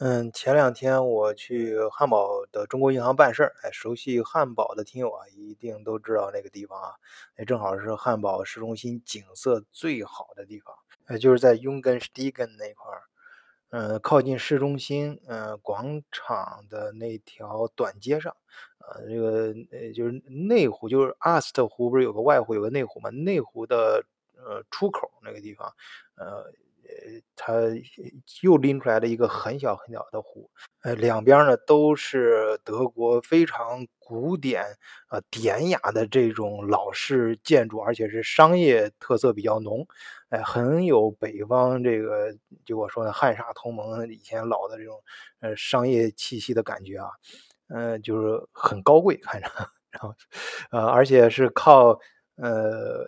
嗯，前两天我去汉堡的中国银行办事儿，哎，熟悉汉堡的听友啊，一定都知道那个地方啊，哎，正好是汉堡市中心景色最好的地方，哎，就是在 Jungenstiegen 那块儿，嗯，靠近市中心，嗯，广场的那条短街上，呃，这个呃，就是内湖，就是阿斯特湖，不是有个外湖，有个内湖嘛？内湖的呃出口那个地方，呃。它又拎出来了一个很小很小的湖，呃，两边呢都是德国非常古典、呃典雅的这种老式建筑，而且是商业特色比较浓，哎，很有北方这个就我说的汉沙同盟以前老的这种呃商业气息的感觉啊，嗯，就是很高贵看着，然后呃，而且是靠。呃，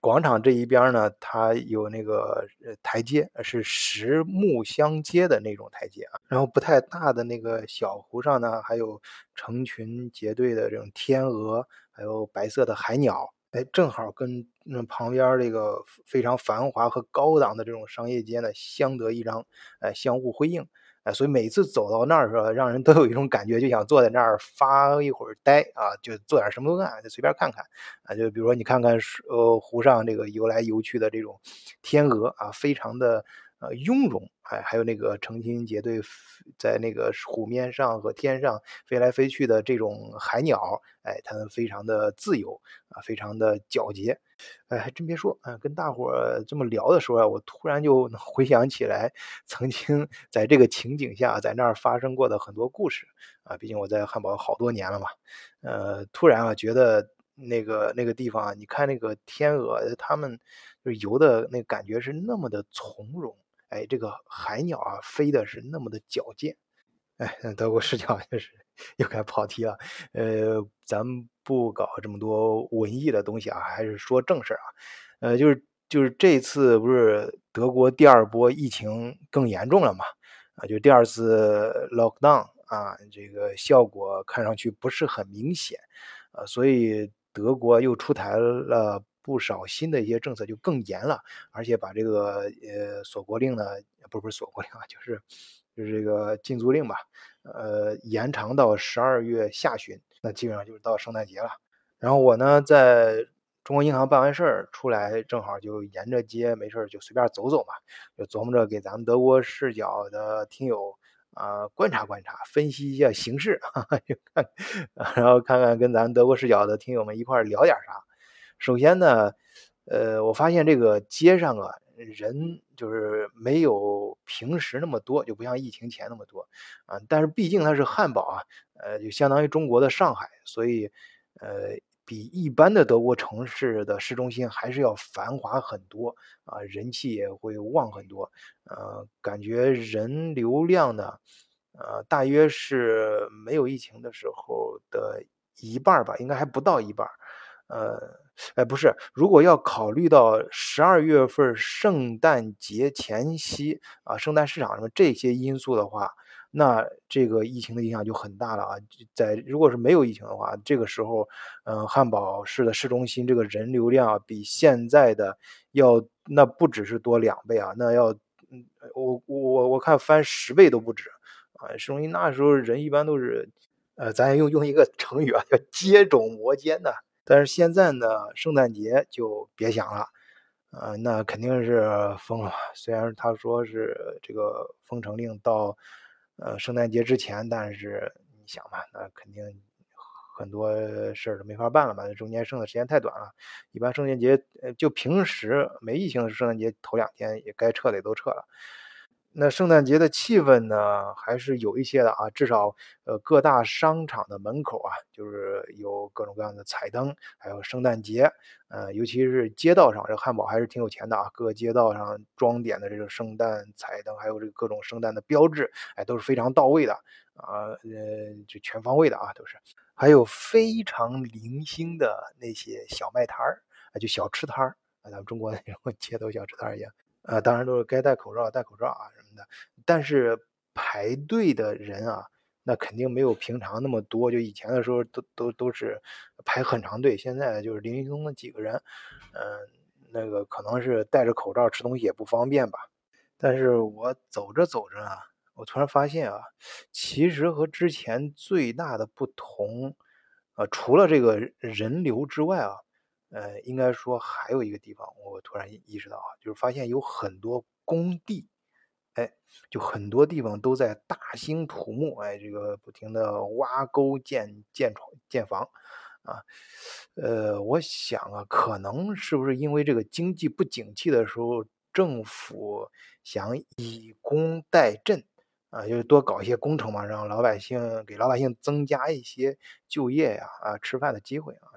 广场这一边呢，它有那个台阶，是实木相接的那种台阶啊。然后不太大的那个小湖上呢，还有成群结队的这种天鹅，还有白色的海鸟，哎，正好跟那旁边这个非常繁华和高档的这种商业街呢相得益彰，哎，相互辉映。哎，所以每次走到那儿的时候，让人都有一种感觉，就想坐在那儿发一会儿呆啊，就做点什么都干，就随便看看啊。就比如说你看看呃湖上这个游来游去的这种天鹅啊，非常的呃雍容。哎，还有那个成群结队在那个湖面上和天上飞来飞去的这种海鸟，哎，它们非常的自由啊，非常的皎洁。哎，还真别说，啊，跟大伙这么聊的时候啊，我突然就回想起来曾经在这个情景下在那儿发生过的很多故事啊。毕竟我在汉堡好多年了嘛，呃，突然啊觉得那个那个地方啊，你看那个天鹅，它们就游的那感觉是那么的从容。哎，这个海鸟啊，飞的是那么的矫健。哎，德国视角就是 又该跑题了。呃，咱们不搞这么多文艺的东西啊，还是说正事啊。呃，就是就是这次不是德国第二波疫情更严重了嘛？啊，就第二次 lockdown 啊，这个效果看上去不是很明显。啊，所以德国又出台了。不少新的一些政策就更严了，而且把这个呃锁国令呢，不是不是锁国令啊，就是就是这个禁足令吧，呃延长到十二月下旬，那基本上就是到圣诞节了。然后我呢在中国银行办完事儿出来，正好就沿着街没事儿就随便走走嘛，就琢磨着给咱们德国视角的听友啊观察观察，分析一下形势，然后看看跟咱德国视角的听友们一块儿聊点啥。首先呢，呃，我发现这个街上啊，人就是没有平时那么多，就不像疫情前那么多啊。但是毕竟它是汉堡啊，呃，就相当于中国的上海，所以呃，比一般的德国城市的市中心还是要繁华很多啊，人气也会旺很多。呃，感觉人流量呢，呃，大约是没有疫情的时候的一半吧，应该还不到一半。呃，哎，不是，如果要考虑到十二月份圣诞节前夕啊，圣诞市场什么这些因素的话，那这个疫情的影响就很大了啊。在如果是没有疫情的话，这个时候，嗯，汉堡市的市中心这个人流量比现在的要那不只是多两倍啊，那要，嗯，我我我看翻十倍都不止啊。市中心那时候人一般都是，呃，咱用用一个成语啊，叫接踵摩肩的。但是现在呢，圣诞节就别想了，呃，那肯定是封了。虽然他说是这个封城令到，呃，圣诞节之前，但是你想吧，那肯定很多事儿都没法办了嘛。中间剩的时间太短了，一般圣诞节，呃，就平时没疫情的圣诞节头两天也该撤的也都撤了。那圣诞节的气氛呢，还是有一些的啊，至少呃各大商场的门口啊，就是有各种各样的彩灯，还有圣诞节，呃，尤其是街道上，这汉堡还是挺有钱的啊，各个街道上装点的这个圣诞彩灯，还有这个各种圣诞的标志，哎，都是非常到位的啊，呃，就全方位的啊，都是，还有非常零星的那些小卖摊儿啊，就小吃摊儿啊，咱们中国那种街头小吃摊儿一样。呃，当然都是该戴口罩戴口罩啊什的，但是排队的人啊，那肯定没有平常那么多。就以前的时候都都都是排很长队，现在就是零零松的几个人。嗯，那个可能是戴着口罩吃东西也不方便吧。但是我走着走着啊，我突然发现啊，其实和之前最大的不同，呃，除了这个人流之外啊，呃，应该说还有一个地方，我突然意识到啊，就是发现有很多工地，哎，就很多地方都在大兴土木，哎，这个不停的挖沟建建床建房，啊，呃，我想啊，可能是不是因为这个经济不景气的时候，政府想以工代赈。啊，就是多搞一些工程嘛，让老百姓给老百姓增加一些就业呀，啊，吃饭的机会啊，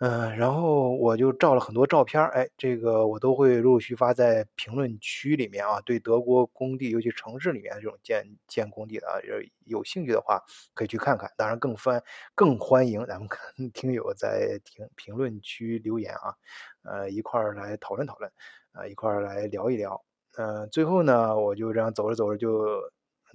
嗯，然后我就照了很多照片哎，这个我都会陆陆续发在评论区里面啊。对德国工地，尤其城市里面这种建建工地的啊，有有兴趣的话可以去看看。当然，更欢更欢迎咱们听友在评评论区留言啊，呃，一块儿来讨论讨论，啊，一块儿来聊一聊。嗯，最后呢，我就这样走着走着就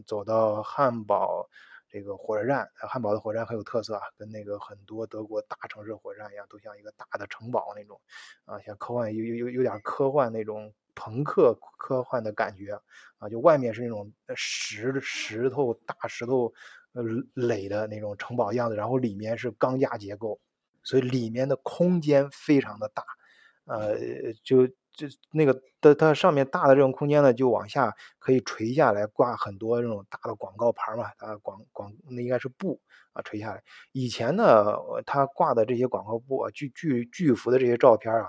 走到汉堡这个火车站。汉堡的火车站很有特色啊，跟那个很多德国大城市火车站一样，都像一个大的城堡那种啊，像科幻有有有有点科幻那种朋克科幻的感觉啊。就外面是那种石石头大石头呃垒的那种城堡样子，然后里面是钢架结构，所以里面的空间非常的大，呃，就。就那个它它上面大的这种空间呢，就往下可以垂下来挂很多这种大的广告牌嘛，啊广广那应该是布啊垂下来。以前呢，它挂的这些广告布啊，巨巨巨幅的这些照片啊，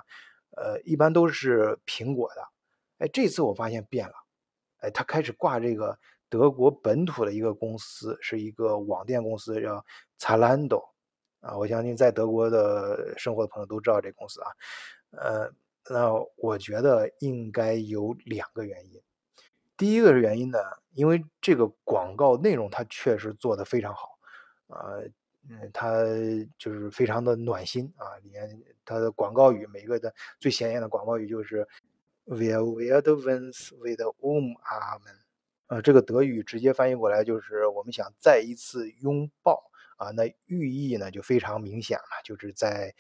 呃，一般都是苹果的。哎，这次我发现变了，哎，它开始挂这个德国本土的一个公司，是一个网店公司，叫 Zalando 啊。我相信在德国的生活的朋友都知道这公司啊，呃。那我觉得应该有两个原因。第一个原因呢，因为这个广告内容它确实做得非常好，呃，嗯，它就是非常的暖心啊。里面它的广告语，每个的最显眼的广告语就是 “Wir werden uns wieder umarmen”，呃，这个德语直接翻译过来就是“我们想再一次拥抱”啊。那寓意呢就非常明显了，就是在。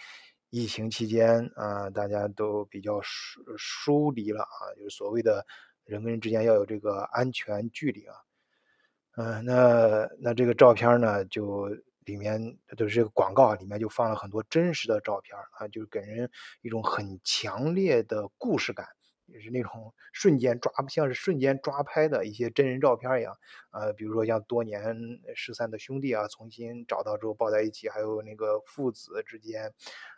疫情期间啊，大家都比较疏疏离了啊，就是所谓的人跟人之间要有这个安全距离啊。嗯，那那这个照片呢，就里面就是这个广告里面就放了很多真实的照片啊，就是给人一种很强烈的故事感。也是那种瞬间抓，像是瞬间抓拍的一些真人照片一样，呃，比如说像多年失散的兄弟啊，重新找到之后抱在一起，还有那个父子之间，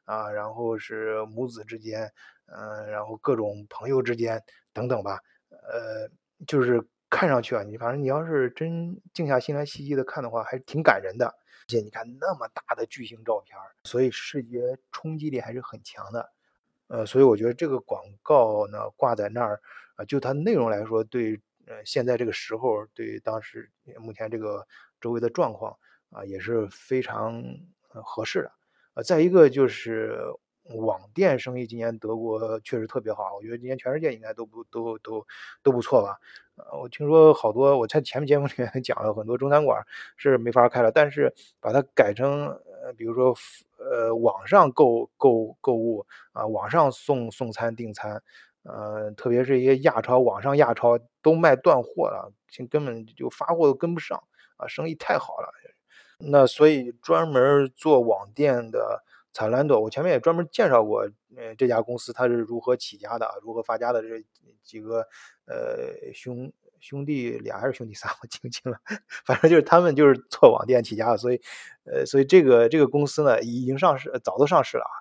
啊，然后是母子之间，嗯，然后各种朋友之间等等吧，呃，就是看上去啊，你反正你要是真静下心来细细的看的话，还是挺感人的。而且你看那么大的巨型照片，所以视觉冲击力还是很强的。呃，所以我觉得这个广告呢挂在那儿，啊，就它内容来说，对，呃，现在这个时候，对当时目前这个周围的状况啊，也是非常合适的。呃，再一个就是网店生意，今年德国确实特别好，我觉得今年全世界应该都不都都都不错吧。呃，我听说好多，我在前面节目里面 讲了很多中餐馆是没法开了，但是把它改成，呃，比如说。呃，网上购购购物啊，网上送送餐订餐，呃，特别是一些亚超，网上亚超都卖断货了，根本就发货都跟不上啊，生意太好了。那所以专门做网店的采兰朵，我前面也专门介绍过，呃，这家公司它是如何起家的，如何发家的这几个呃兄。兄弟俩还是兄弟仨，我记不清了。反正就是他们就是做网店起家的，所以，呃，所以这个这个公司呢，已经上市，早都上市了啊。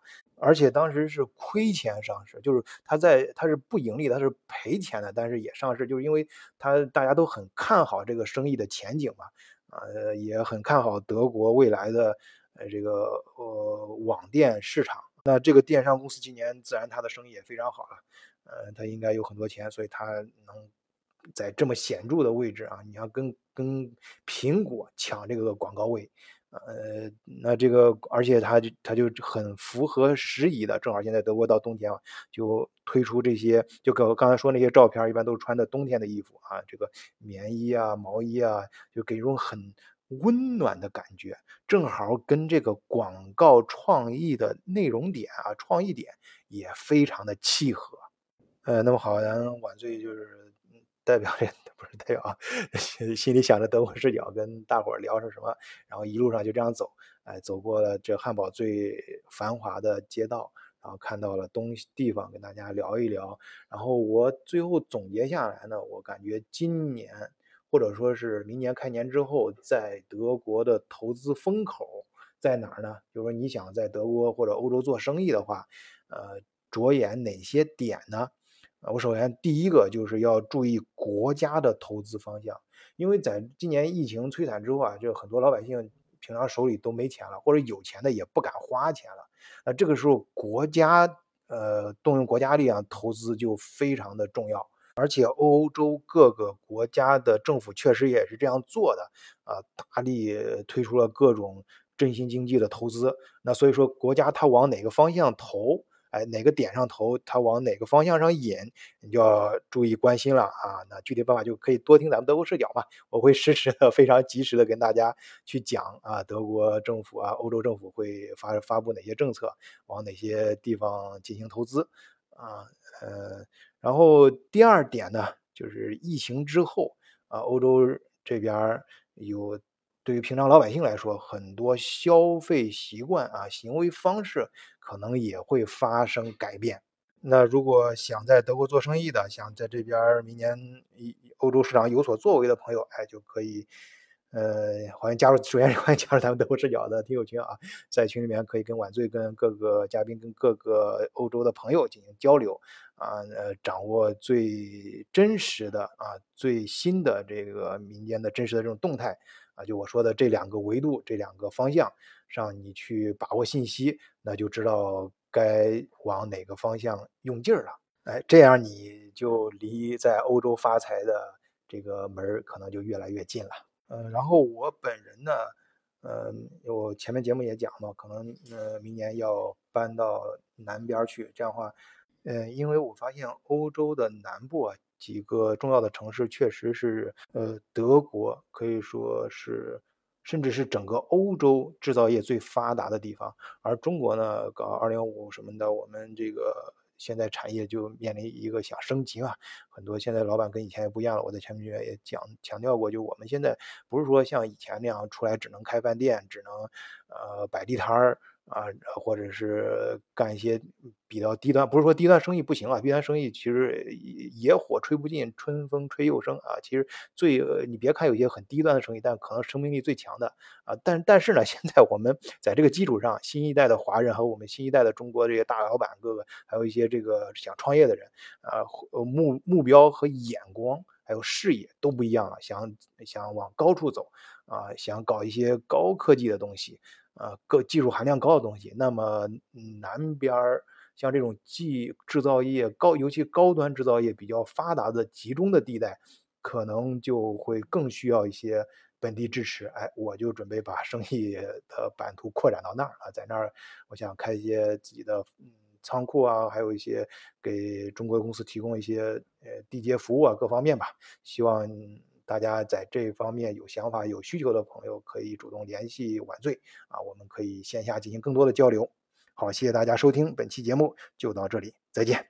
而且当时是亏钱上市，就是它在它是不盈利，它是赔钱的，但是也上市，就是因为它大家都很看好这个生意的前景嘛，呃，也很看好德国未来的这个呃网店市场。那这个电商公司今年自然它的生意也非常好了，呃，它应该有很多钱，所以它能。在这么显著的位置啊，你要跟跟苹果抢这个广告位，呃，那这个而且它就它就很符合时宜的，正好现在德国到冬天了，就推出这些，就跟刚才说那些照片，一般都是穿的冬天的衣服啊，这个棉衣啊、毛衣啊，就给一种很温暖的感觉，正好跟这个广告创意的内容点啊、创意点也非常的契合，呃，那么好，咱晚醉就是。代表这不是代表，心里想着德国视角跟大伙聊是什么，然后一路上就这样走，哎，走过了这汉堡最繁华的街道，然后看到了东西地方，跟大家聊一聊。然后我最后总结下来呢，我感觉今年或者说是明年开年之后，在德国的投资风口在哪儿呢？就是说你想在德国或者欧洲做生意的话，呃，着眼哪些点呢？啊，我首先第一个就是要注意国家的投资方向，因为在今年疫情摧残之后啊，就很多老百姓平常手里都没钱了，或者有钱的也不敢花钱了。那这个时候国家呃动用国家力量投资就非常的重要，而且欧洲各个国家的政府确实也是这样做的啊，大力推出了各种振兴经济的投资。那所以说国家它往哪个方向投？哎，哪个点上投，它往哪个方向上引，你就要注意关心了啊。那具体办法就可以多听咱们德国视角嘛，我会实时的、非常及时的跟大家去讲啊，德国政府啊、欧洲政府会发发布哪些政策，往哪些地方进行投资啊。呃，然后第二点呢，就是疫情之后啊，欧洲这边有。对于平常老百姓来说，很多消费习惯啊、行为方式可能也会发生改变。那如果想在德国做生意的，想在这边明年欧洲市场有所作为的朋友，哎，就可以，呃，欢迎加入。首先欢迎加入咱们德国视角的听友群啊，在群里面可以跟晚醉、跟各个嘉宾、跟各个欧洲的朋友进行交流啊，呃，掌握最真实的啊、最新的这个民间的真实的这种动态。啊，就我说的这两个维度，这两个方向上，你去把握信息，那就知道该往哪个方向用劲儿了。哎，这样你就离在欧洲发财的这个门儿可能就越来越近了。嗯，然后我本人呢，嗯，我前面节目也讲嘛，可能呃明年要搬到南边去，这样的话，嗯，因为我发现欧洲的南部啊。几个重要的城市确实是，呃，德国可以说是，甚至是整个欧洲制造业最发达的地方。而中国呢，搞二零五什么的，我们这个现在产业就面临一个想升级嘛。很多现在老板跟以前也不一样了。我在前面也讲强调过，就我们现在不是说像以前那样出来只能开饭店，只能呃摆地摊儿。啊，或者是干一些比较低端，不是说低端生意不行啊，低端生意其实野火吹不尽，春风吹又生啊。其实最你别看有些很低端的生意，但可能生命力最强的啊。但但是呢，现在我们在这个基础上，新一代的华人和我们新一代的中国这些大老板哥哥，还有一些这个想创业的人啊，目目标和眼光还有视野都不一样了，想想往高处走啊，想搞一些高科技的东西。呃，各技术含量高的东西，那么南边儿像这种技制造业高，尤其高端制造业比较发达的集中的地带，可能就会更需要一些本地支持。哎，我就准备把生意的版图扩展到那儿啊，在那儿，我想开一些自己的嗯仓库啊，还有一些给中国公司提供一些呃地接服务啊，各方面吧，希望。大家在这方面有想法、有需求的朋友，可以主动联系晚醉啊，我们可以线下进行更多的交流。好，谢谢大家收听本期节目，就到这里，再见。